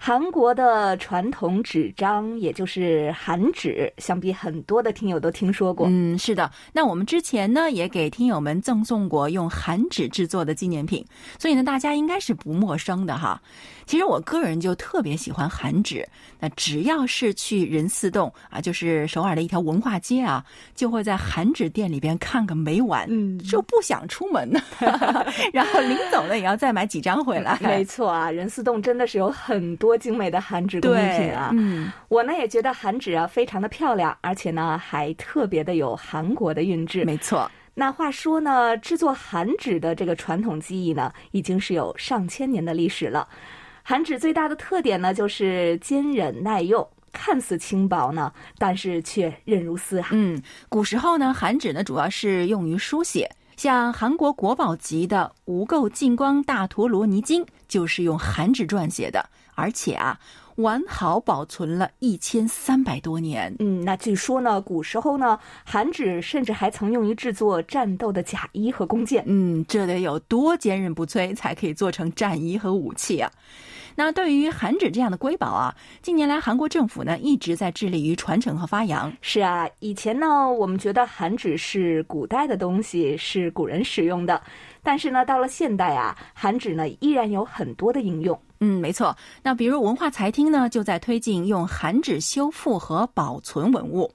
韩国的传统纸张，也就是韩纸，想必很多的听友都听说过。嗯，是的。那我们之前呢，也给听友们赠送过用韩纸制作的纪念品，所以呢，大家应该是不陌生的哈。其实我个人就特别喜欢韩纸，那只要是去仁寺洞啊，就是首尔的一条文化街啊，就会在韩纸店里边看个没完，嗯就不想出门呢。然后临走呢，也要再买几张回来。没错啊，仁寺洞真的是有很多精美的韩纸工艺品啊。嗯，我呢也觉得韩纸啊非常的漂亮，而且呢还特别的有韩国的韵致。没错。那话说呢，制作韩纸的这个传统技艺呢，已经是有上千年的历史了。韩纸最大的特点呢，就是坚韧耐用，看似轻薄呢，但是却韧如丝啊。嗯，古时候呢，韩纸呢主要是用于书写，像韩国国宝级的《无垢净光大陀罗尼经》就是用韩纸撰写的，而且啊，完好保存了一千三百多年。嗯，那据说呢，古时候呢，韩纸甚至还曾用于制作战斗的甲衣和弓箭。嗯，这得有多坚韧不摧，才可以做成战衣和武器啊！那对于韩纸这样的瑰宝啊，近年来韩国政府呢一直在致力于传承和发扬。是啊，以前呢，我们觉得韩纸是古代的东西，是古人使用的，但是呢，到了现代啊，韩纸呢依然有很多的应用。嗯，没错。那比如文化财厅呢，就在推进用韩纸修复和保存文物。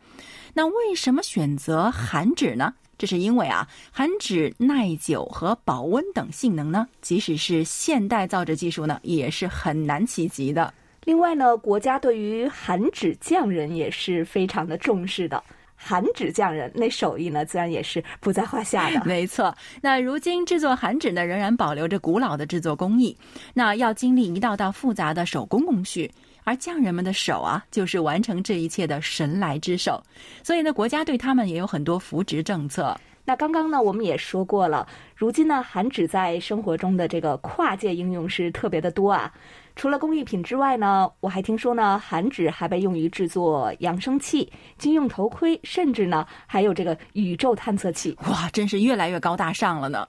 那为什么选择韩纸呢？这是因为啊，韩纸耐久和保温等性能呢，即使是现代造纸技术呢，也是很难企及的。另外呢，国家对于韩纸匠人也是非常的重视的。韩纸匠人那手艺呢，自然也是不在话下的。没错，那如今制作韩纸呢，仍然保留着古老的制作工艺，那要经历一道道复杂的手工工序，而匠人们的手啊，就是完成这一切的神来之手。所以呢，国家对他们也有很多扶植政策。那刚刚呢，我们也说过了，如今呢，韩纸在生活中的这个跨界应用是特别的多啊。除了工艺品之外呢，我还听说呢，韩纸还被用于制作扬声器、军用头盔，甚至呢，还有这个宇宙探测器。哇，真是越来越高大上了呢。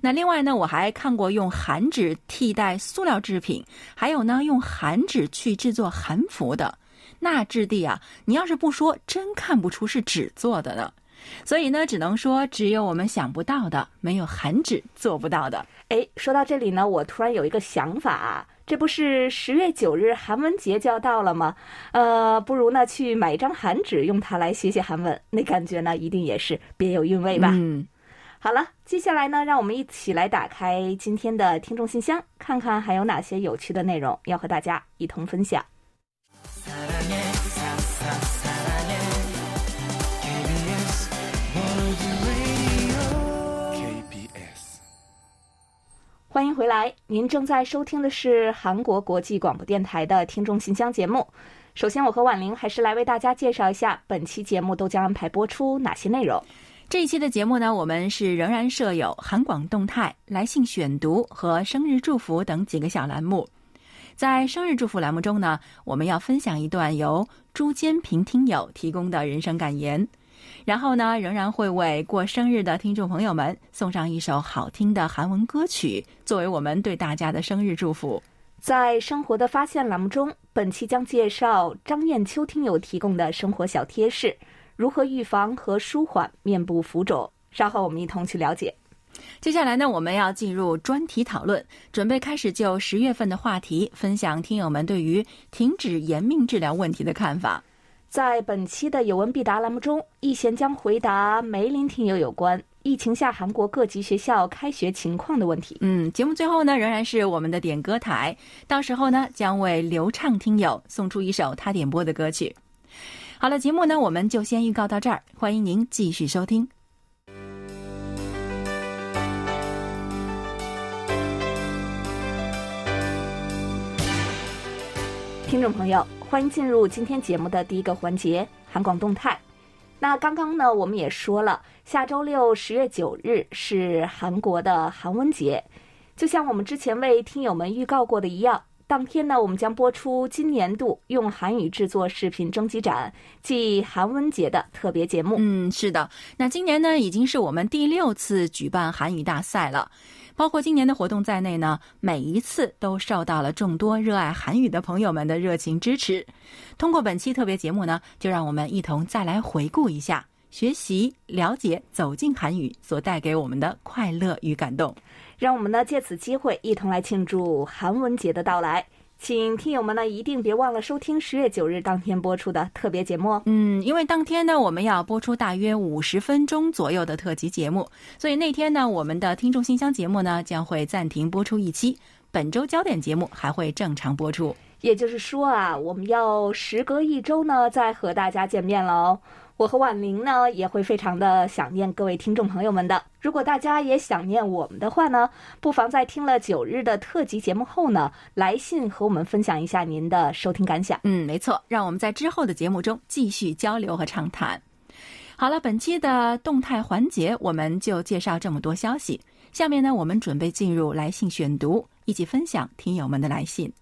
那另外呢，我还看过用韩纸替代塑料制品，还有呢，用韩纸去制作韩服的。那质地啊，你要是不说，真看不出是纸做的呢。所以呢，只能说只有我们想不到的，没有韩纸做不到的。哎，说到这里呢，我突然有一个想法啊，这不是十月九日韩文节就要到了吗？呃，不如呢去买一张韩纸，用它来写写韩文，那感觉呢一定也是别有韵味吧。嗯，好了，接下来呢，让我们一起来打开今天的听众信箱，看看还有哪些有趣的内容要和大家一同分享。欢迎回来，您正在收听的是韩国国际广播电台的听众信箱节目。首先，我和婉玲还是来为大家介绍一下本期节目都将安排播出哪些内容。这一期的节目呢，我们是仍然设有韩广动态、来信选读和生日祝福等几个小栏目。在生日祝福栏目中呢，我们要分享一段由朱坚平听友提供的人生感言，然后呢，仍然会为过生日的听众朋友们送上一首好听的韩文歌曲，作为我们对大家的生日祝福。在生活的发现栏目中，本期将介绍张艳秋听友提供的生活小贴士，如何预防和舒缓面部浮肿。稍后我们一同去了解。接下来呢，我们要进入专题讨论，准备开始就十月份的话题分享听友们对于停止延命治疗问题的看法。在本期的有问必答栏目中，易贤将回答梅林听友有关疫情下韩国各级学校开学情况的问题。嗯，节目最后呢，仍然是我们的点歌台，到时候呢，将为流畅听友送出一首他点播的歌曲。好了，节目呢，我们就先预告到这儿，欢迎您继续收听。听众朋友，欢迎进入今天节目的第一个环节——韩广动态。那刚刚呢，我们也说了，下周六十月九日是韩国的韩文节。就像我们之前为听友们预告过的一样，当天呢，我们将播出今年度用韩语制作视频征集展暨韩文节的特别节目。嗯，是的。那今年呢，已经是我们第六次举办韩语大赛了。包括今年的活动在内呢，每一次都受到了众多热爱韩语的朋友们的热情支持。通过本期特别节目呢，就让我们一同再来回顾一下学习、了解、走进韩语所带给我们的快乐与感动。让我们呢借此机会一同来庆祝韩文节的到来。请听友们呢一定别忘了收听十月九日当天播出的特别节目。嗯，因为当天呢我们要播出大约五十分钟左右的特辑节目，所以那天呢我们的听众信箱节目呢将会暂停播出一期，本周焦点节目还会正常播出。也就是说啊，我们要时隔一周呢再和大家见面了哦。我和婉玲呢也会非常的想念各位听众朋友们的。如果大家也想念我们的话呢，不妨在听了九日的特辑节目后呢，来信和我们分享一下您的收听感想。嗯，没错，让我们在之后的节目中继续交流和畅谈。好了，本期的动态环节我们就介绍这么多消息。下面呢，我们准备进入来信选读，一起分享听友们的来信。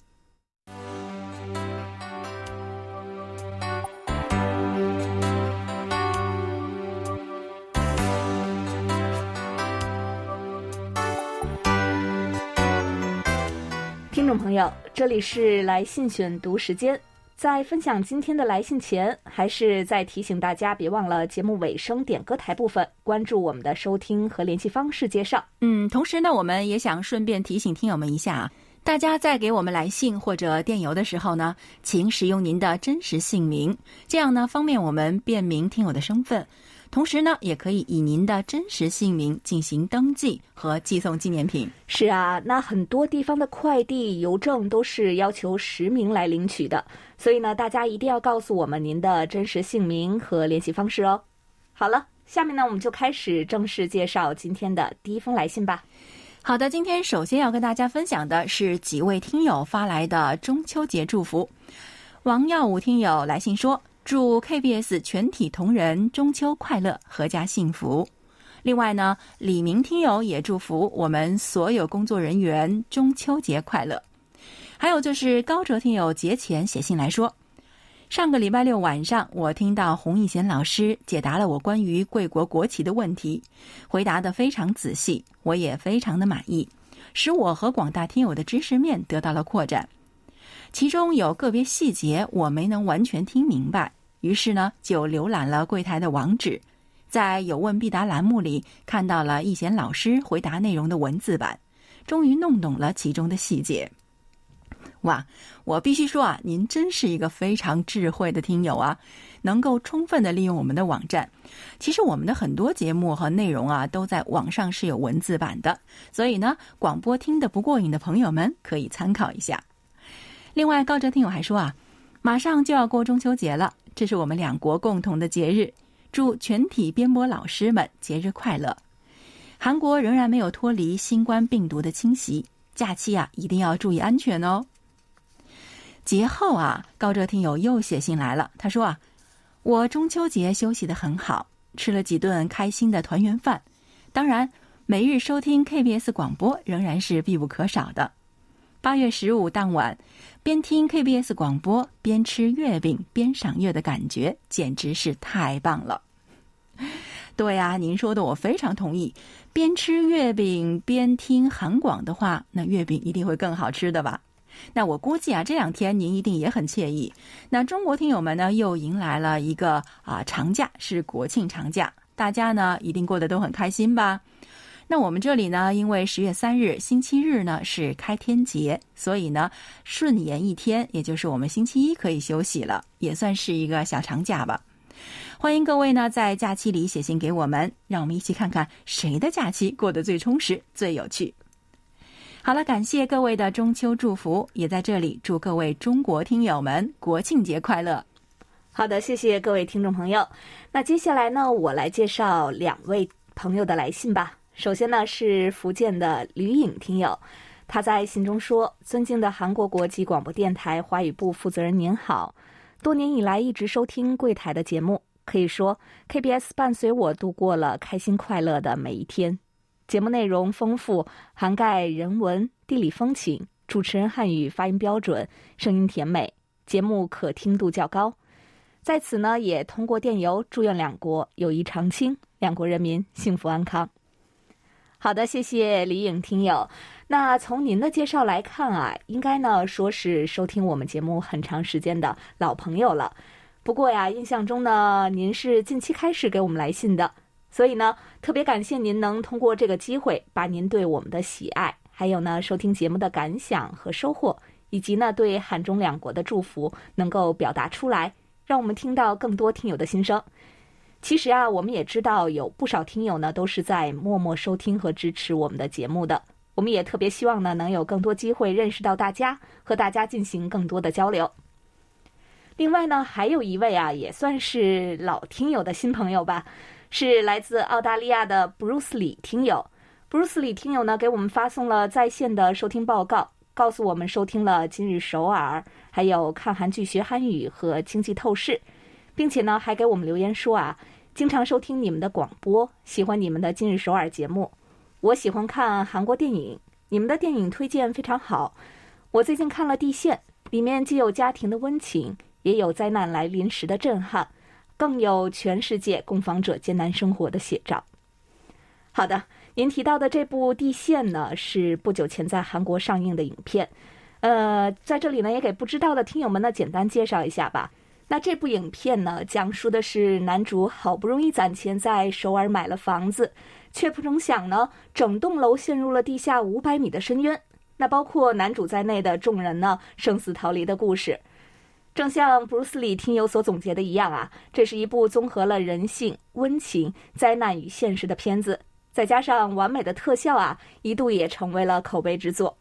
朋友，这里是来信选读时间。在分享今天的来信前，还是再提醒大家，别忘了节目尾声点歌台部分关注我们的收听和联系方式介绍。嗯，同时呢，我们也想顺便提醒听友们一下啊，大家在给我们来信或者电邮的时候呢，请使用您的真实姓名，这样呢方便我们辨明听友的身份。同时呢，也可以以您的真实姓名进行登记和寄送纪念品。是啊，那很多地方的快递、邮政都是要求实名来领取的，所以呢，大家一定要告诉我们您的真实姓名和联系方式哦。好了，下面呢，我们就开始正式介绍今天的第一封来信吧。好的，今天首先要跟大家分享的是几位听友发来的中秋节祝福。王耀武听友来信说。祝 KBS 全体同仁中秋快乐，阖家幸福。另外呢，李明听友也祝福我们所有工作人员中秋节快乐。还有就是高哲听友节前写信来说，上个礼拜六晚上，我听到洪义贤老师解答了我关于贵国国旗的问题，回答的非常仔细，我也非常的满意，使我和广大听友的知识面得到了扩展。其中有个别细节我没能完全听明白，于是呢就浏览了柜台的网址，在有问必答栏目里看到了易贤老师回答内容的文字版，终于弄懂了其中的细节。哇，我必须说啊，您真是一个非常智慧的听友啊，能够充分的利用我们的网站。其实我们的很多节目和内容啊都在网上是有文字版的，所以呢，广播听得不过瘾的朋友们可以参考一下。另外，高哲听友还说啊，马上就要过中秋节了，这是我们两国共同的节日，祝全体编播老师们节日快乐。韩国仍然没有脱离新冠病毒的侵袭，假期啊一定要注意安全哦。节后啊，高哲听友又写信来了，他说啊，我中秋节休息的很好，吃了几顿开心的团圆饭，当然每日收听 KBS 广播仍然是必不可少的。八月十五当晚，边听 KBS 广播边吃月饼边赏月的感觉，简直是太棒了。对呀，您说的我非常同意。边吃月饼边听韩广的话，那月饼一定会更好吃的吧？那我估计啊，这两天您一定也很惬意。那中国听友们呢，又迎来了一个啊长假，是国庆长假，大家呢一定过得都很开心吧？那我们这里呢，因为十月三日星期日呢是开天节，所以呢顺延一天，也就是我们星期一可以休息了，也算是一个小长假吧。欢迎各位呢在假期里写信给我们，让我们一起看看谁的假期过得最充实、最有趣。好了，感谢各位的中秋祝福，也在这里祝各位中国听友们国庆节快乐。好的，谢谢各位听众朋友。那接下来呢，我来介绍两位朋友的来信吧。首先呢，是福建的吕颖听友，他在信中说：“尊敬的韩国国际广播电台华语部负责人您好，多年以来一直收听柜台的节目，可以说 KBS 伴随我度过了开心快乐的每一天。节目内容丰富，涵盖人文、地理风情，主持人汉语发音标准，声音甜美，节目可听度较高。在此呢，也通过电邮祝愿两国友谊长青，两国人民幸福安康。好的，谢谢李颖听友。那从您的介绍来看啊，应该呢说是收听我们节目很长时间的老朋友了。不过呀，印象中呢，您是近期开始给我们来信的，所以呢，特别感谢您能通过这个机会，把您对我们的喜爱，还有呢收听节目的感想和收获，以及呢对汉中两国的祝福，能够表达出来，让我们听到更多听友的心声。其实啊，我们也知道有不少听友呢，都是在默默收听和支持我们的节目的。我们也特别希望呢，能有更多机会认识到大家，和大家进行更多的交流。另外呢，还有一位啊，也算是老听友的新朋友吧，是来自澳大利亚的布鲁斯里听友。布鲁斯里听友呢，给我们发送了在线的收听报告，告诉我们收听了今日首尔，还有看韩剧学韩语和经济透视。并且呢，还给我们留言说啊，经常收听你们的广播，喜欢你们的今日首尔节目。我喜欢看韩国电影，你们的电影推荐非常好。我最近看了《地线》，里面既有家庭的温情，也有灾难来临时的震撼，更有全世界攻防者艰难生活的写照。好的，您提到的这部《地线》呢，是不久前在韩国上映的影片。呃，在这里呢，也给不知道的听友们呢，简单介绍一下吧。那这部影片呢，讲述的是男主好不容易攒钱在首尔买了房子，却不成想呢，整栋楼陷入了地下五百米的深渊。那包括男主在内的众人呢，生死逃离的故事。正像布鲁斯里听友所总结的一样啊，这是一部综合了人性、温情、灾难与现实的片子，再加上完美的特效啊，一度也成为了口碑之作。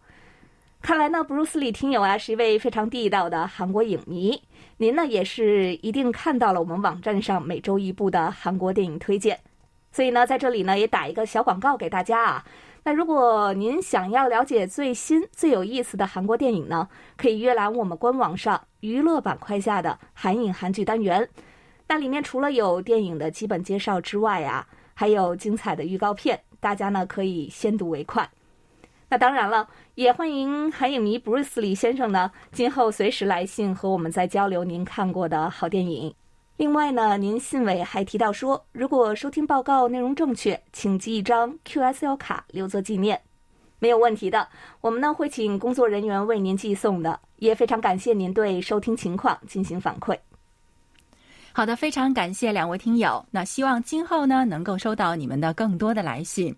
看来呢，布鲁斯里听友啊是一位非常地道的韩国影迷。您呢也是一定看到了我们网站上每周一部的韩国电影推荐，所以呢在这里呢也打一个小广告给大家啊。那如果您想要了解最新最有意思的韩国电影呢，可以阅览我们官网上娱乐板块下的韩影韩剧单元。那里面除了有电影的基本介绍之外啊，还有精彩的预告片，大家呢可以先睹为快。那当然了，也欢迎韩影迷布鲁斯李先生呢，今后随时来信和我们再交流您看过的好电影。另外呢，您信尾还提到说，如果收听报告内容正确，请寄一张 QSL 卡留作纪念，没有问题的。我们呢会请工作人员为您寄送的。也非常感谢您对收听情况进行反馈。好的，非常感谢两位听友。那希望今后呢能够收到你们的更多的来信。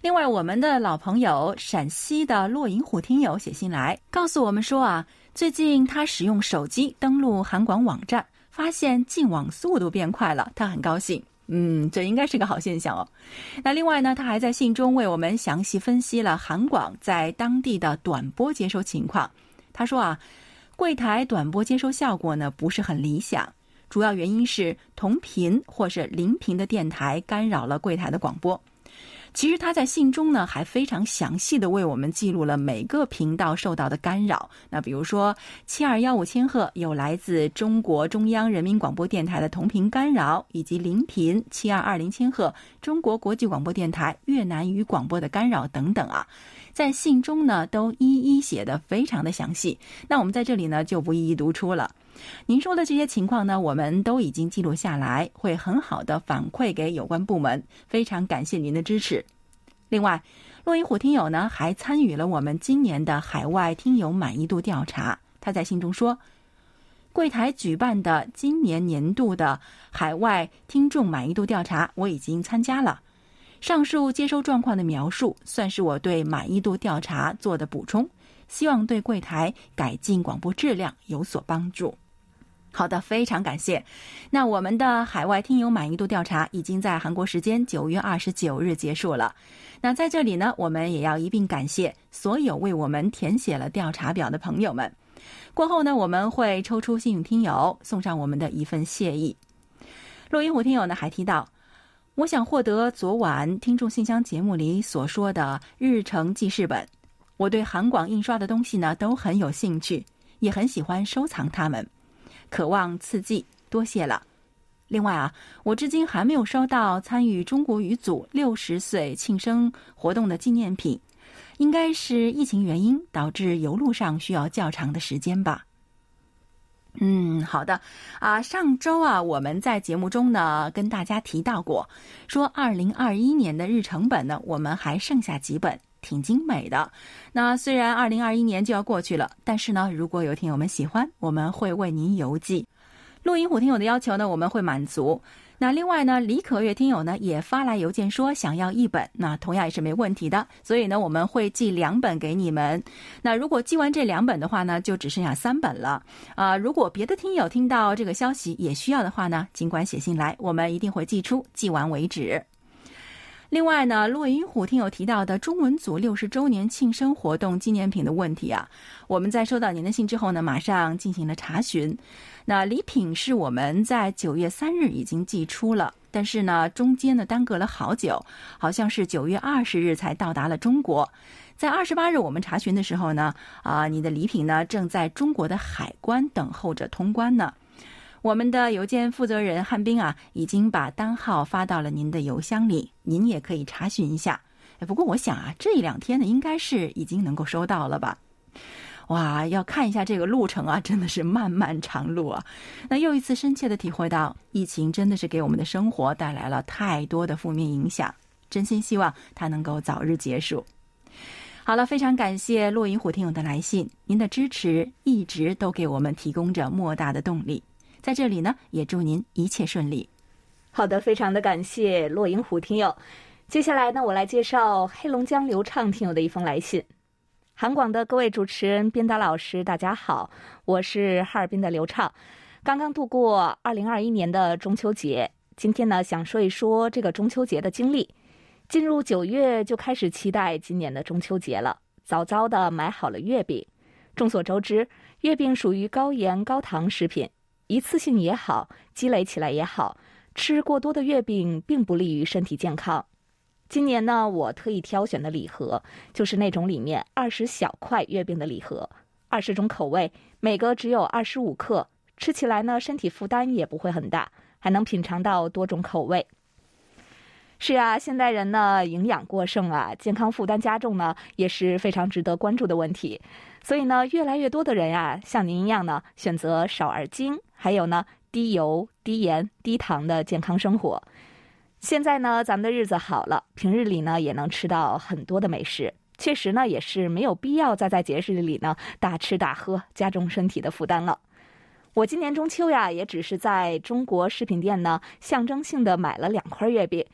另外，我们的老朋友陕西的骆银虎听友写信来告诉我们说啊，最近他使用手机登录韩广网站，发现进网速度变快了，他很高兴。嗯，这应该是个好现象哦。那另外呢，他还在信中为我们详细分析了韩广在当地的短波接收情况。他说啊，柜台短波接收效果呢不是很理想，主要原因是同频或是邻频的电台干扰了柜台的广播。其实他在信中呢，还非常详细的为我们记录了每个频道受到的干扰。那比如说，七二幺五千赫有来自中国中央人民广播电台的同频干扰，以及邻频七二二零千赫中国国际广播电台越南语广播的干扰等等啊，在信中呢都一一写的非常的详细。那我们在这里呢就不一一读出了。您说的这些情况呢，我们都已经记录下来，会很好的反馈给有关部门。非常感谢您的支持。另外，洛伊虎听友呢还参与了我们今年的海外听友满意度调查。他在信中说，柜台举办的今年年度的海外听众满意度调查，我已经参加了。上述接收状况的描述，算是我对满意度调查做的补充，希望对柜台改进广播质量有所帮助。好的，非常感谢。那我们的海外听友满意度调查已经在韩国时间九月二十九日结束了。那在这里呢，我们也要一并感谢所有为我们填写了调查表的朋友们。过后呢，我们会抽出幸运听友，送上我们的一份谢意。录音虎听友呢还提到，我想获得昨晚听众信箱节目里所说的日程记事本。我对韩广印刷的东西呢都很有兴趣，也很喜欢收藏它们。渴望刺激，多谢了。另外啊，我至今还没有收到参与中国语组六十岁庆生活动的纪念品，应该是疫情原因导致邮路上需要较长的时间吧。嗯，好的啊。上周啊，我们在节目中呢跟大家提到过，说二零二一年的日程本呢，我们还剩下几本，挺精美的。那虽然二零二一年就要过去了，但是呢，如果有听友们喜欢，我们会为您邮寄。录音虎听友的要求呢，我们会满足。那另外呢，李可月听友呢也发来邮件说想要一本，那同样也是没问题的。所以呢，我们会寄两本给你们。那如果寄完这两本的话呢，就只剩下三本了。啊，如果别的听友听到这个消息也需要的话呢，尽管写信来，我们一定会寄出，寄完为止。另外呢，骆云虎听友提到的中文组六十周年庆生活动纪念品的问题啊，我们在收到您的信之后呢，马上进行了查询。那礼品是我们在九月三日已经寄出了，但是呢，中间呢耽搁了好久，好像是九月二十日才到达了中国。在二十八日我们查询的时候呢，啊，你的礼品呢正在中国的海关等候着通关呢。我们的邮件负责人汉斌啊，已经把单号发到了您的邮箱里，您也可以查询一下。哎，不过我想啊，这一两天呢，应该是已经能够收到了吧？哇，要看一下这个路程啊，真的是漫漫长路啊。那又一次深切的体会到，疫情真的是给我们的生活带来了太多的负面影响。真心希望它能够早日结束。好了，非常感谢落银虎听友的来信，您的支持一直都给我们提供着莫大的动力。在这里呢，也祝您一切顺利。好的，非常的感谢落英虎听友。接下来呢，我来介绍黑龙江刘畅听友的一封来信。韩广的各位主持人、编导老师，大家好，我是哈尔滨的刘畅。刚刚度过二零二一年的中秋节，今天呢，想说一说这个中秋节的经历。进入九月就开始期待今年的中秋节了，早早的买好了月饼。众所周知，月饼属于高盐高糖食品。一次性也好，积累起来也好，吃过多的月饼并不利于身体健康。今年呢，我特意挑选的礼盒就是那种里面二十小块月饼的礼盒，二十种口味，每个只有二十五克，吃起来呢身体负担也不会很大，还能品尝到多种口味。是啊，现代人呢营养过剩啊，健康负担加重呢，也是非常值得关注的问题。所以呢，越来越多的人呀，像您一样呢，选择少而精。还有呢，低油、低盐、低糖的健康生活。现在呢，咱们的日子好了，平日里呢也能吃到很多的美食，确实呢也是没有必要再在节日里呢大吃大喝，加重身体的负担了。我今年中秋呀，也只是在中国食品店呢象征性的买了两块月饼，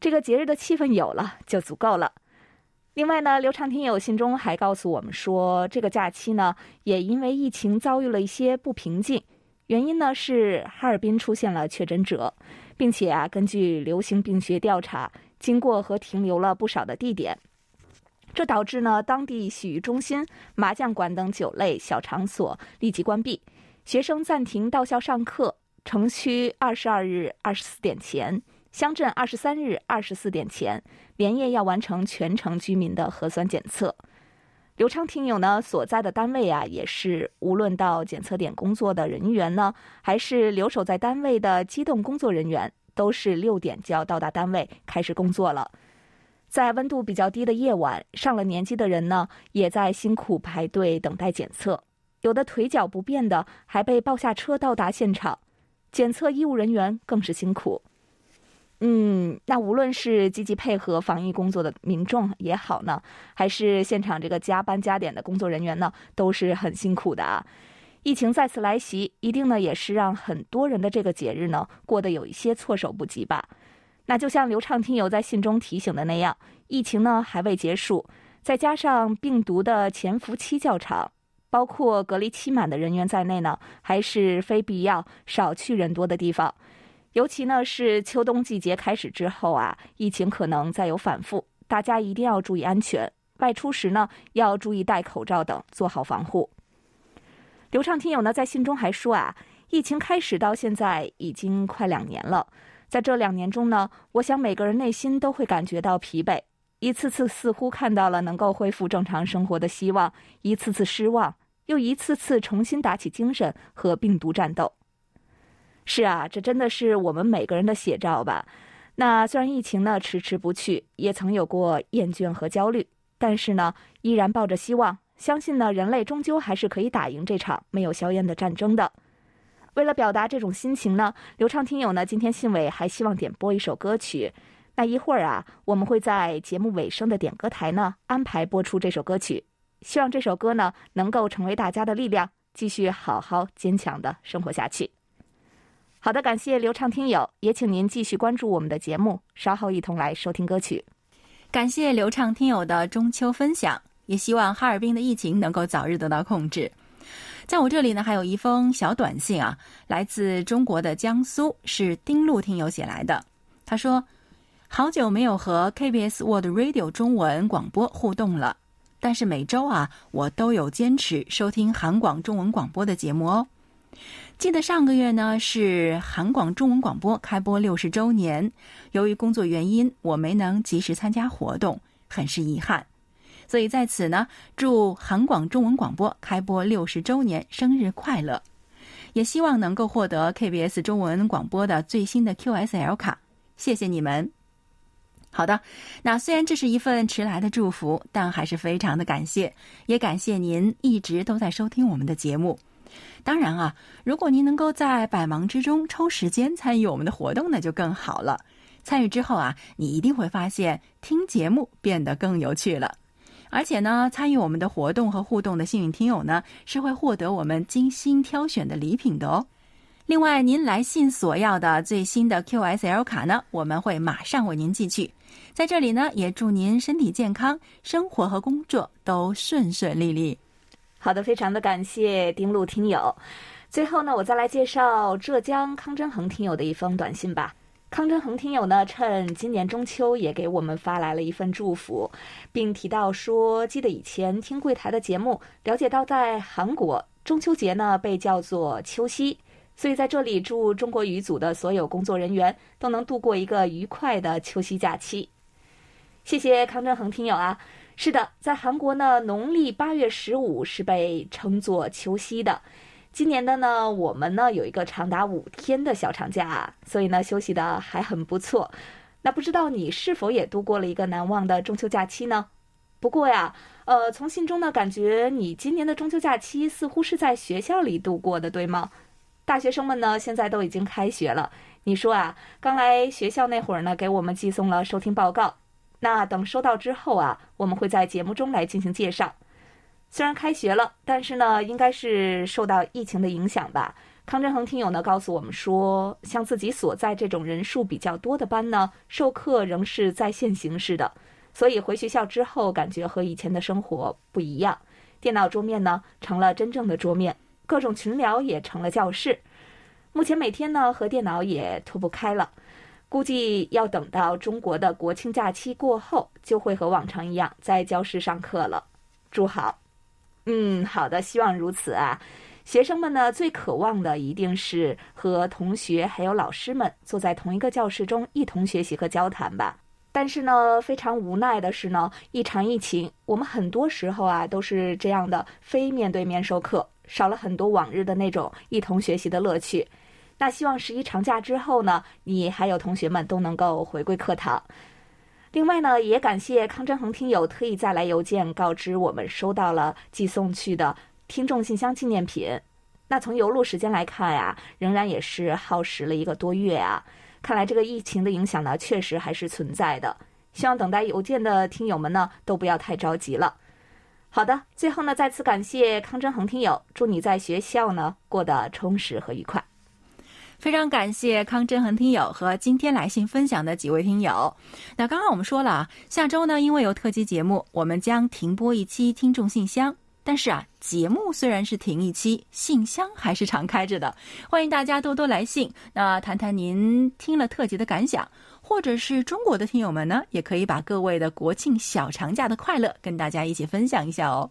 这个节日的气氛有了就足够了。另外呢，刘畅听友信中还告诉我们说，这个假期呢也因为疫情遭遇了一些不平静。原因呢是哈尔滨出现了确诊者，并且啊，根据流行病学调查，经过和停留了不少的地点，这导致呢当地洗浴中心、麻将馆等酒类小场所立即关闭，学生暂停到校上课，城区二十二日二十四点前，乡镇二十三日二十四点前连夜要完成全城居民的核酸检测。刘昌听友呢所在的单位啊，也是无论到检测点工作的人员呢，还是留守在单位的机动工作人员，都是六点就要到达单位开始工作了。在温度比较低的夜晚，上了年纪的人呢，也在辛苦排队等待检测，有的腿脚不便的还被抱下车到达现场，检测医务人员更是辛苦。嗯，那无论是积极配合防疫工作的民众也好呢，还是现场这个加班加点的工作人员呢，都是很辛苦的啊。疫情再次来袭，一定呢也是让很多人的这个节日呢过得有一些措手不及吧。那就像刘畅听友在信中提醒的那样，疫情呢还未结束，再加上病毒的潜伏期较长，包括隔离期满的人员在内呢，还是非必要少去人多的地方。尤其呢是秋冬季节开始之后啊，疫情可能再有反复，大家一定要注意安全。外出时呢，要注意戴口罩等，做好防护。刘畅听友呢在信中还说啊，疫情开始到现在已经快两年了，在这两年中呢，我想每个人内心都会感觉到疲惫，一次次似乎看到了能够恢复正常生活的希望，一次次失望，又一次次重新打起精神和病毒战斗。是啊，这真的是我们每个人的写照吧。那虽然疫情呢迟迟不去，也曾有过厌倦和焦虑，但是呢，依然抱着希望，相信呢，人类终究还是可以打赢这场没有硝烟的战争的。为了表达这种心情呢，刘畅听友呢今天信伟还希望点播一首歌曲。那一会儿啊，我们会在节目尾声的点歌台呢安排播出这首歌曲。希望这首歌呢能够成为大家的力量，继续好好坚强的生活下去。好的，感谢刘畅听友，也请您继续关注我们的节目，稍后一同来收听歌曲。感谢刘畅听友的中秋分享，也希望哈尔滨的疫情能够早日得到控制。在我这里呢，还有一封小短信啊，来自中国的江苏，是丁路听友写来的。他说：“好久没有和 KBS World Radio 中文广播互动了，但是每周啊，我都有坚持收听韩广中文广播的节目哦。”记得上个月呢是韩广中文广播开播六十周年，由于工作原因，我没能及时参加活动，很是遗憾。所以在此呢，祝韩广中文广播开播六十周年生日快乐！也希望能够获得 KBS 中文广播的最新的 QSL 卡，谢谢你们。好的，那虽然这是一份迟来的祝福，但还是非常的感谢，也感谢您一直都在收听我们的节目。当然啊，如果您能够在百忙之中抽时间参与我们的活动，那就更好了。参与之后啊，你一定会发现听节目变得更有趣了。而且呢，参与我们的活动和互动的幸运听友呢，是会获得我们精心挑选的礼品的哦。另外，您来信所要的最新的 QSL 卡呢，我们会马上为您寄去。在这里呢，也祝您身体健康，生活和工作都顺顺利利。好的，非常的感谢丁路听友。最后呢，我再来介绍浙江康真恒听友的一封短信吧。康真恒听友呢，趁今年中秋也给我们发来了一份祝福，并提到说，记得以前听柜台的节目，了解到在韩国中秋节呢被叫做秋夕，所以在这里祝中国语组的所有工作人员都能度过一个愉快的秋夕假期。谢谢康真恒听友啊。是的，在韩国呢，农历八月十五是被称作秋夕的。今年的呢，我们呢有一个长达五天的小长假，所以呢休息的还很不错。那不知道你是否也度过了一个难忘的中秋假期呢？不过呀，呃，从信中呢感觉你今年的中秋假期似乎是在学校里度过的，对吗？大学生们呢现在都已经开学了，你说啊，刚来学校那会儿呢，给我们寄送了收听报告。那等收到之后啊，我们会在节目中来进行介绍。虽然开学了，但是呢，应该是受到疫情的影响吧。康振恒听友呢告诉我们说，像自己所在这种人数比较多的班呢，授课仍是在线形式的，所以回学校之后，感觉和以前的生活不一样。电脑桌面呢成了真正的桌面，各种群聊也成了教室。目前每天呢和电脑也脱不开了。估计要等到中国的国庆假期过后，就会和往常一样在教室上课了。祝好，嗯，好的，希望如此啊。学生们呢，最渴望的一定是和同学还有老师们坐在同一个教室中一同学习和交谈吧。但是呢，非常无奈的是呢，一场疫情，我们很多时候啊都是这样的，非面对面授课，少了很多往日的那种一同学习的乐趣。那希望十一长假之后呢，你还有同学们都能够回归课堂。另外呢，也感谢康真恒听友特意再来邮件告知我们收到了寄送去的听众信箱纪念品。那从邮路时间来看呀，仍然也是耗时了一个多月啊。看来这个疫情的影响呢，确实还是存在的。希望等待邮件的听友们呢，都不要太着急了。好的，最后呢，再次感谢康真恒听友，祝你在学校呢过得充实和愉快。非常感谢康真恒听友和今天来信分享的几位听友。那刚刚我们说了啊，下周呢，因为有特辑节目，我们将停播一期听众信箱。但是啊，节目虽然是停一期，信箱还是常开着的。欢迎大家多多来信，那谈谈您听了特辑的感想，或者是中国的听友们呢，也可以把各位的国庆小长假的快乐跟大家一起分享一下哦。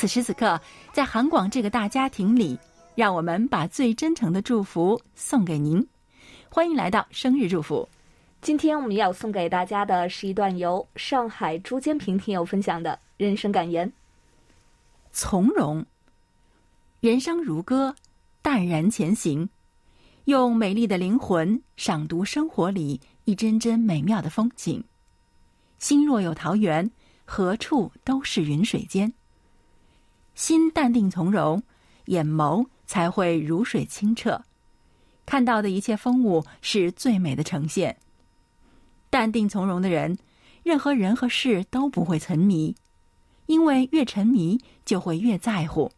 此时此刻，在韩广这个大家庭里，让我们把最真诚的祝福送给您。欢迎来到生日祝福。今天我们要送给大家的是一段由上海朱坚平听友分享的人生感言：从容，人生如歌，淡然前行。用美丽的灵魂赏读生活里一帧帧美妙的风景。心若有桃源，何处都是云水间。心淡定从容，眼眸才会如水清澈。看到的一切风物是最美的呈现。淡定从容的人，任何人和事都不会沉迷，因为越沉迷就会越在乎，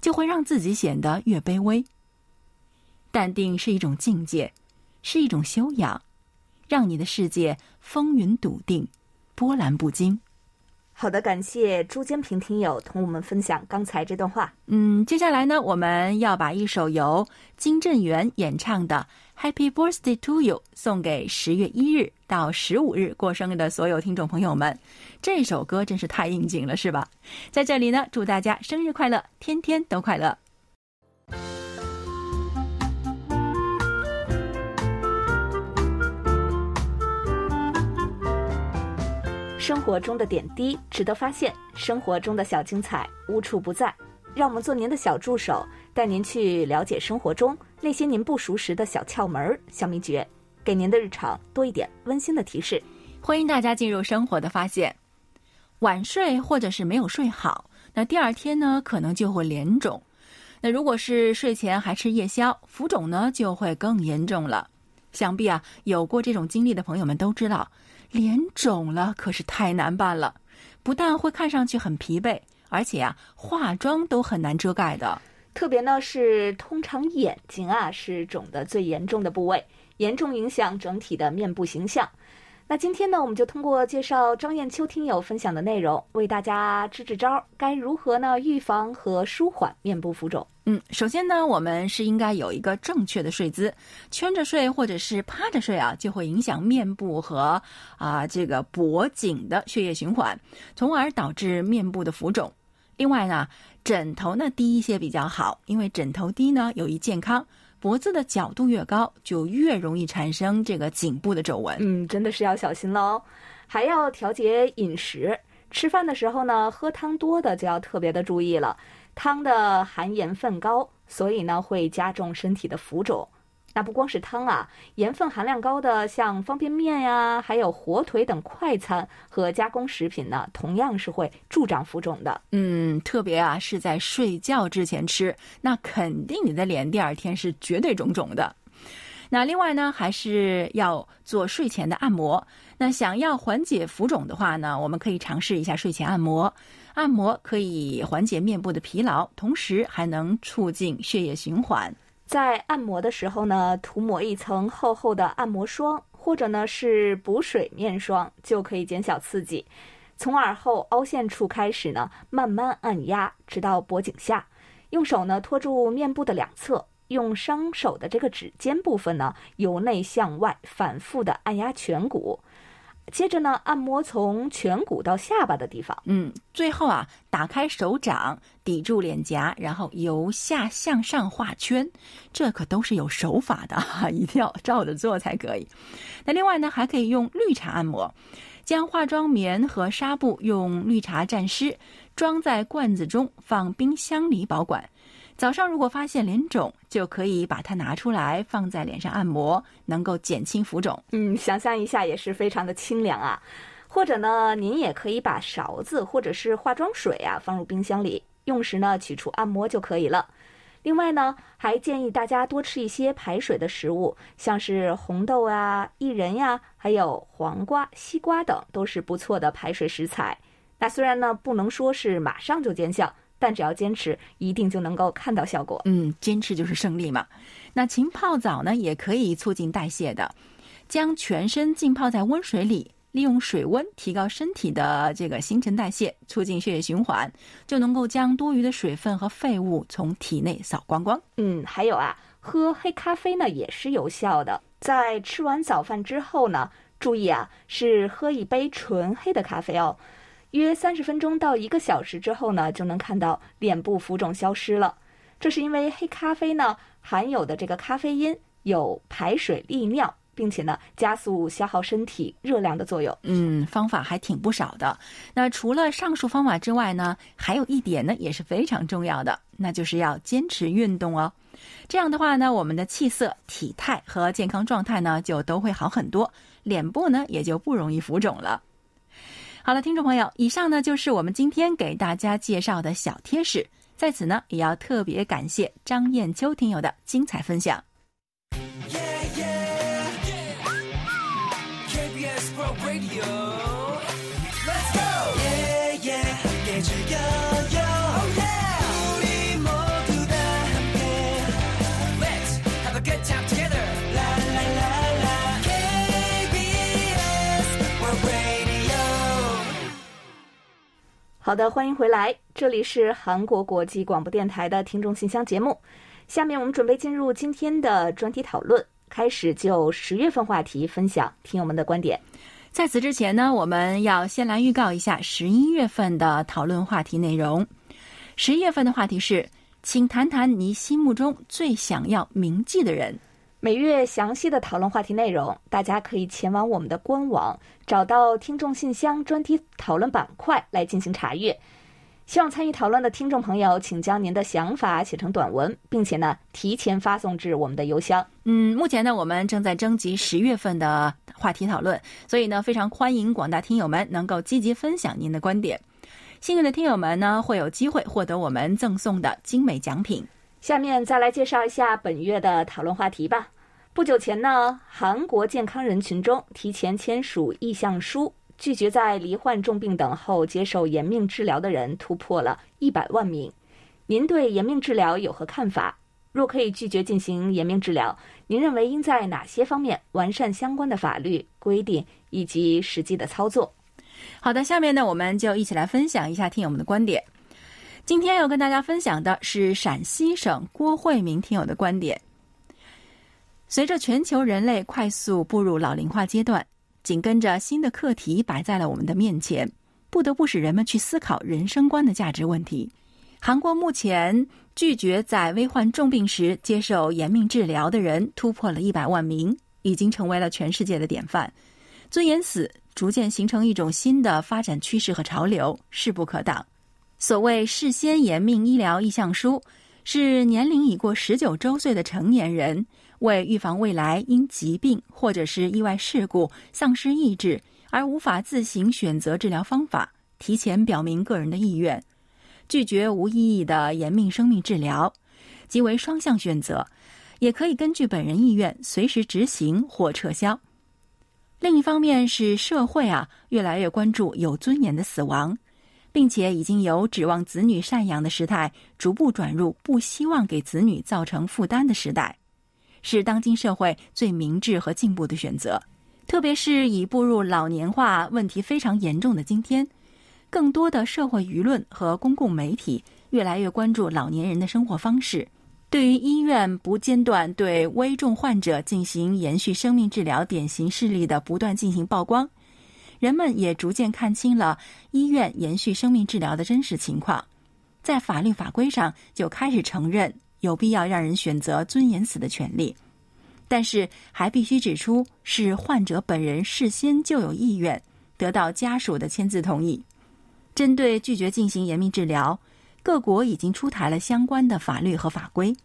就会让自己显得越卑微。淡定是一种境界，是一种修养，让你的世界风云笃定，波澜不惊。好的，感谢朱坚平听友同我们分享刚才这段话。嗯，接下来呢，我们要把一首由金振元演唱的《Happy Birthday to You》送给十月一日到十五日过生日的所有听众朋友们。这首歌真是太应景了，是吧？在这里呢，祝大家生日快乐，天天都快乐。生活中的点滴值得发现，生活中的小精彩无处不在。让我们做您的小助手，带您去了解生活中那些您不熟识的小窍门、小秘诀，给您的日常多一点温馨的提示。欢迎大家进入生活的发现。晚睡或者是没有睡好，那第二天呢可能就会脸肿。那如果是睡前还吃夜宵，浮肿呢就会更严重了。想必啊，有过这种经历的朋友们都知道。脸肿了可是太难办了，不但会看上去很疲惫，而且啊，化妆都很难遮盖的。特别呢是，通常眼睛啊是肿的最严重的部位，严重影响整体的面部形象。那今天呢，我们就通过介绍张艳秋听友分享的内容，为大家支支招，该如何呢预防和舒缓面部浮肿？嗯，首先呢，我们是应该有一个正确的睡姿，圈着睡或者是趴着睡啊，就会影响面部和啊这个脖颈的血液循环，从而导致面部的浮肿。另外呢，枕头呢低一些比较好，因为枕头低呢有益健康。脖子的角度越高，就越容易产生这个颈部的皱纹。嗯，真的是要小心喽，还要调节饮食。吃饭的时候呢，喝汤多的就要特别的注意了。汤的含盐分高，所以呢会加重身体的浮肿。那不光是汤啊，盐分含量高的像方便面呀，还有火腿等快餐和加工食品呢，同样是会助长浮肿的。嗯，特别啊是在睡觉之前吃，那肯定你的脸第二天是绝对肿肿的。那另外呢，还是要做睡前的按摩。那想要缓解浮肿的话呢，我们可以尝试一下睡前按摩。按摩可以缓解面部的疲劳，同时还能促进血液循环。在按摩的时候呢，涂抹一层厚厚的按摩霜，或者呢是补水面霜，就可以减小刺激。从耳后凹陷处开始呢，慢慢按压，直到脖颈下。用手呢托住面部的两侧，用双手的这个指尖部分呢，由内向外反复的按压颧骨。接着呢，按摩从颧骨到下巴的地方。嗯，最后啊，打开手掌抵住脸颊，然后由下向上画圈，这可都是有手法的哈，一定要照着做才可以。那另外呢，还可以用绿茶按摩，将化妆棉和纱布用绿茶蘸湿，装在罐子中，放冰箱里保管。早上如果发现脸肿，就可以把它拿出来放在脸上按摩，能够减轻浮肿。嗯，想象一下也是非常的清凉啊。或者呢，您也可以把勺子或者是化妆水啊放入冰箱里，用时呢取出按摩就可以了。另外呢，还建议大家多吃一些排水的食物，像是红豆啊、薏仁呀，还有黄瓜、西瓜等，都是不错的排水食材。那虽然呢不能说是马上就见效。但只要坚持，一定就能够看到效果。嗯，坚持就是胜利嘛。那勤泡澡呢，也可以促进代谢的。将全身浸泡在温水里，利用水温提高身体的这个新陈代谢，促进血液循环，就能够将多余的水分和废物从体内扫光光。嗯，还有啊，喝黑咖啡呢也是有效的。在吃完早饭之后呢，注意啊，是喝一杯纯黑的咖啡哦。约三十分钟到一个小时之后呢，就能看到脸部浮肿消失了。这是因为黑咖啡呢含有的这个咖啡因有排水利尿，并且呢加速消耗身体热量的作用。嗯，方法还挺不少的。那除了上述方法之外呢，还有一点呢也是非常重要的，那就是要坚持运动哦。这样的话呢，我们的气色、体态和健康状态呢就都会好很多，脸部呢也就不容易浮肿了。好了，听众朋友，以上呢就是我们今天给大家介绍的小贴士。在此呢，也要特别感谢张艳秋听友的精彩分享。好的，欢迎回来，这里是韩国国际广播电台的听众信箱节目。下面我们准备进入今天的专题讨论，开始就十月份话题分享听友们的观点。在此之前呢，我们要先来预告一下十一月份的讨论话题内容。十一月份的话题是，请谈谈你心目中最想要铭记的人。每月详细的讨论话题内容，大家可以前往我们的官网，找到听众信箱专题讨论板块来进行查阅。希望参与讨论的听众朋友，请将您的想法写成短文，并且呢提前发送至我们的邮箱。嗯，目前呢我们正在征集十月份的话题讨论，所以呢非常欢迎广大听友们能够积极分享您的观点。幸运的听友们呢会有机会获得我们赠送的精美奖品。下面再来介绍一下本月的讨论话题吧。不久前呢，韩国健康人群中提前签署意向书，拒绝在罹患重病等后接受延命治疗的人突破了一百万名。您对延命治疗有何看法？若可以拒绝进行延命治疗，您认为应在哪些方面完善相关的法律规定以及实际的操作？好的，下面呢，我们就一起来分享一下听友们的观点。今天要跟大家分享的是陕西省郭慧明听友的观点。随着全球人类快速步入老龄化阶段，紧跟着新的课题摆在了我们的面前，不得不使人们去思考人生观的价值问题。韩国目前拒绝在危患重病时接受延命治疗的人突破了一百万名，已经成为了全世界的典范。尊严死逐渐形成一种新的发展趋势和潮流，势不可挡。所谓事先延命医疗意向书，是年龄已过十九周岁的成年人为预防未来因疾病或者是意外事故丧失意志而无法自行选择治疗方法，提前表明个人的意愿，拒绝无意义的延命生命治疗，即为双向选择，也可以根据本人意愿随时执行或撤销。另一方面是社会啊越来越关注有尊严的死亡。并且已经由指望子女赡养的时代，逐步转入不希望给子女造成负担的时代，是当今社会最明智和进步的选择。特别是已步入老年化问题非常严重的今天，更多的社会舆论和公共媒体越来越关注老年人的生活方式。对于医院不间断对危重患者进行延续生命治疗典型事例的不断进行曝光。人们也逐渐看清了医院延续生命治疗的真实情况，在法律法规上就开始承认有必要让人选择尊严死的权利，但是还必须指出是患者本人事先就有意愿，得到家属的签字同意。针对拒绝进行延命治疗，各国已经出台了相关的法律和法规。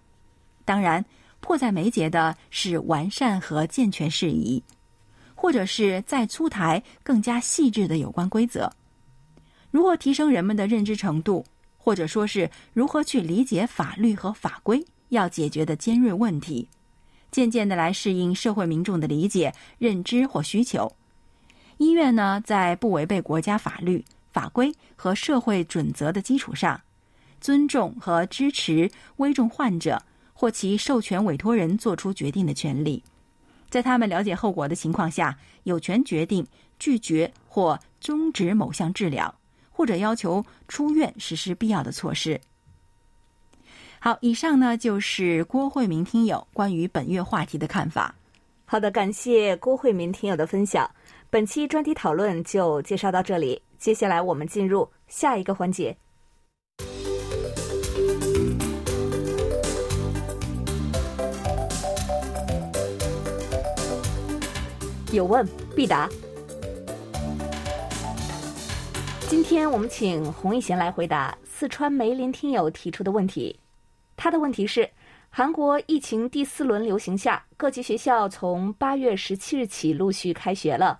当然，迫在眉睫的是完善和健全事宜。或者是再出台更加细致的有关规则，如何提升人们的认知程度，或者说是如何去理解法律和法规要解决的尖锐问题，渐渐的来适应社会民众的理解、认知或需求。医院呢，在不违背国家法律法规和社会准则的基础上，尊重和支持危重患者或其授权委托人做出决定的权利。在他们了解后果的情况下，有权决定拒绝或终止某项治疗，或者要求出院实施必要的措施。好，以上呢就是郭慧明听友关于本月话题的看法。好的，感谢郭慧明听友的分享。本期专题讨论就介绍到这里，接下来我们进入下一个环节。有问必答。今天我们请洪一贤来回答四川梅林听友提出的问题。他的问题是：韩国疫情第四轮流行下，各级学校从八月十七日起陆续开学了。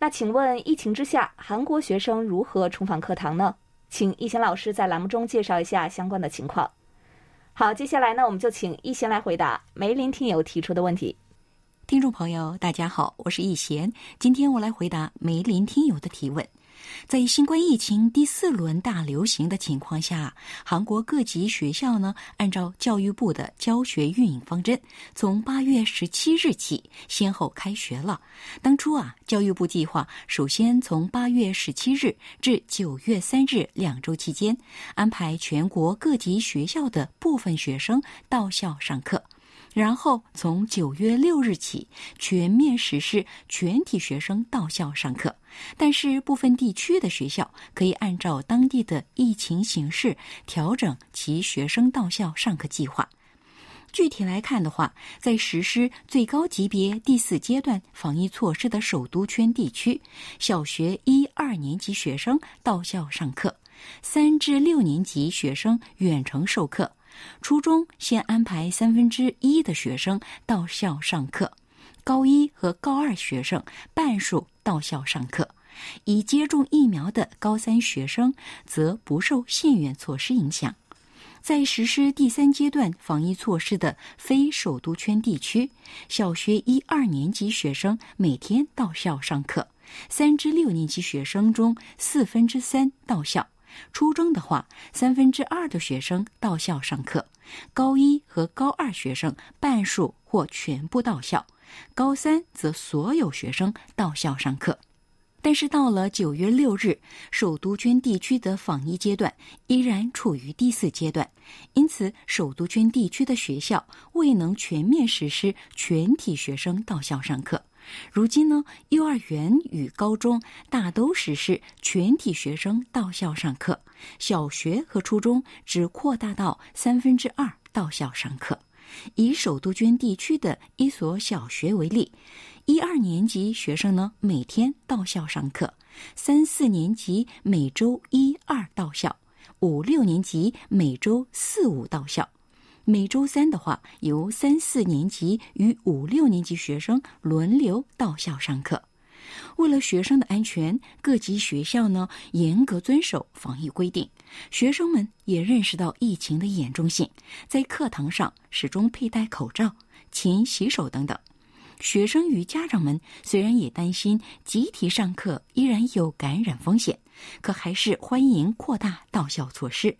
那请问，疫情之下，韩国学生如何重返课堂呢？请一贤老师在栏目中介绍一下相关的情况。好，接下来呢，我们就请一贤来回答梅林听友提出的问题。听众朋友，大家好，我是易贤，今天我来回答梅林听友的提问。在新冠疫情第四轮大流行的情况下，韩国各级学校呢，按照教育部的教学运营方针，从八月十七日起先后开学了。当初啊，教育部计划首先从八月十七日至九月三日两周期间，安排全国各级学校的部分学生到校上课。然后从九月六日起全面实施全体学生到校上课，但是部分地区的学校可以按照当地的疫情形势调整其学生到校上课计划。具体来看的话，在实施最高级别第四阶段防疫措施的首都圈地区，小学一二年级学生到校上课，三至六年级学生远程授课。初中先安排三分之一的学生到校上课，高一和高二学生半数到校上课，已接种疫苗的高三学生则不受限员措施影响。在实施第三阶段防疫措施的非首都圈地区，小学一二年级学生每天到校上课，三至六年级学生中四分之三到校。初中的话，三分之二的学生到校上课；高一和高二学生半数或全部到校；高三则所有学生到校上课。但是到了九月六日，首都圈地区的防疫阶段依然处于第四阶段，因此首都圈地区的学校未能全面实施全体学生到校上课。如今呢，幼儿园与高中大都实施全体学生到校上课，小学和初中只扩大到三分之二到校上课。以首都圈地区的一所小学为例，一二年级学生呢每天到校上课，三四年级每周一二到校，五六年级每周四五到校。每周三的话，由三四年级与五六年级学生轮流到校上课。为了学生的安全，各级学校呢严格遵守防疫规定。学生们也认识到疫情的严重性，在课堂上始终佩戴口罩、勤洗手等等。学生与家长们虽然也担心集体上课依然有感染风险，可还是欢迎扩大到校措施。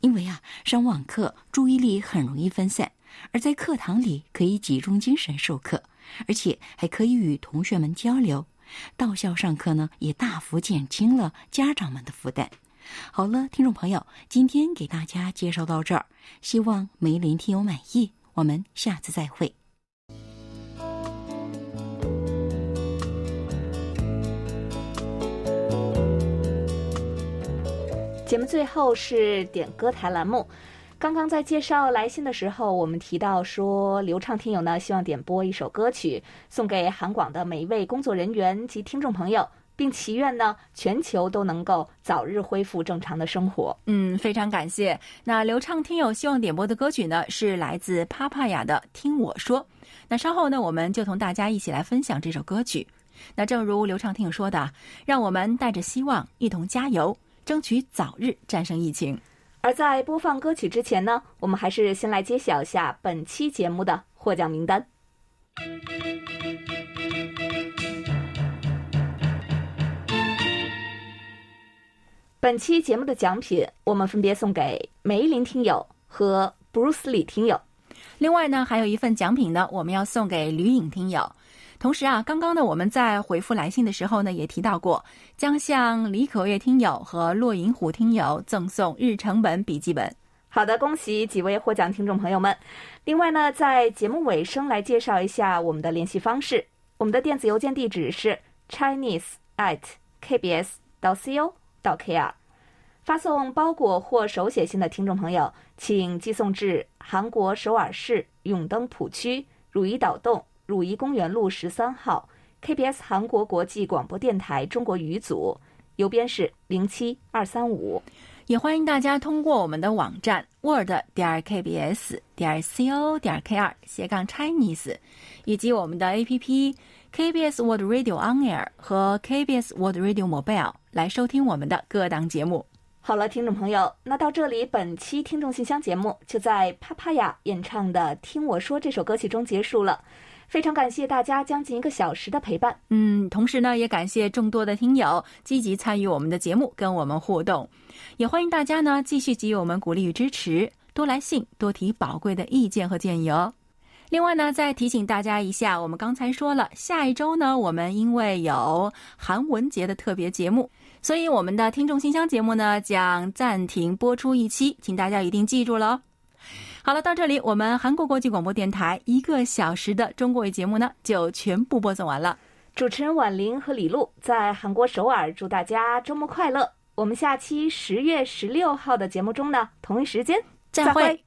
因为啊，上网课注意力很容易分散，而在课堂里可以集中精神授课，而且还可以与同学们交流。到校上课呢，也大幅减轻了家长们的负担。好了，听众朋友，今天给大家介绍到这儿，希望梅林听友满意。我们下次再会。节目最后是点歌台栏目。刚刚在介绍来信的时候，我们提到说，刘畅听友呢希望点播一首歌曲送给韩广的每一位工作人员及听众朋友，并祈愿呢全球都能够早日恢复正常的生活。嗯，非常感谢。那刘畅听友希望点播的歌曲呢是来自帕帕雅的《听我说》。那稍后呢，我们就同大家一起来分享这首歌曲。那正如刘畅听友说的，让我们带着希望一同加油。争取早日战胜疫情。而在播放歌曲之前呢，我们还是先来揭晓一下本期节目的获奖名单。本期节目的奖品，我们分别送给梅林听友和布鲁斯李听友。另外呢，还有一份奖品呢，我们要送给吕颖听友。同时啊，刚刚呢，我们在回复来信的时候呢，也提到过，将向李可月听友和骆银虎听友赠送日程本笔记本。好的，恭喜几位获奖听众朋友们。另外呢，在节目尾声来介绍一下我们的联系方式。我们的电子邮件地址是 chinese at kbs 到 co 到 kr。发送包裹或手写信的听众朋友，请寄送至韩国首尔市永登浦区汝矣岛洞汝矣公园路十三号 KBS 韩国国际广播电台中国语组，邮编是零七二三五。也欢迎大家通过我们的网站 word 点 kbs 点 co 点 kr 斜杠 Chinese，以及我们的 APP KBS World Radio On Air 和 KBS World Radio Mobile 来收听我们的各档节目。好了，听众朋友，那到这里，本期听众信箱节目就在帕帕亚演唱的《听我说》这首歌曲中结束了。非常感谢大家将近一个小时的陪伴。嗯，同时呢，也感谢众多的听友积极参与我们的节目，跟我们互动。也欢迎大家呢继续给予我们鼓励与支持，多来信，多提宝贵的意见和建议哦。另外呢，再提醒大家一下，我们刚才说了，下一周呢，我们因为有韩文节的特别节目。所以，我们的听众信箱节目呢将暂停播出一期，请大家一定记住了。好了，到这里，我们韩国国际广播电台一个小时的中国语节目呢就全部播送完了。主持人婉玲和李璐在韩国首尔，祝大家周末快乐。我们下期十月十六号的节目中呢，同一时间再会。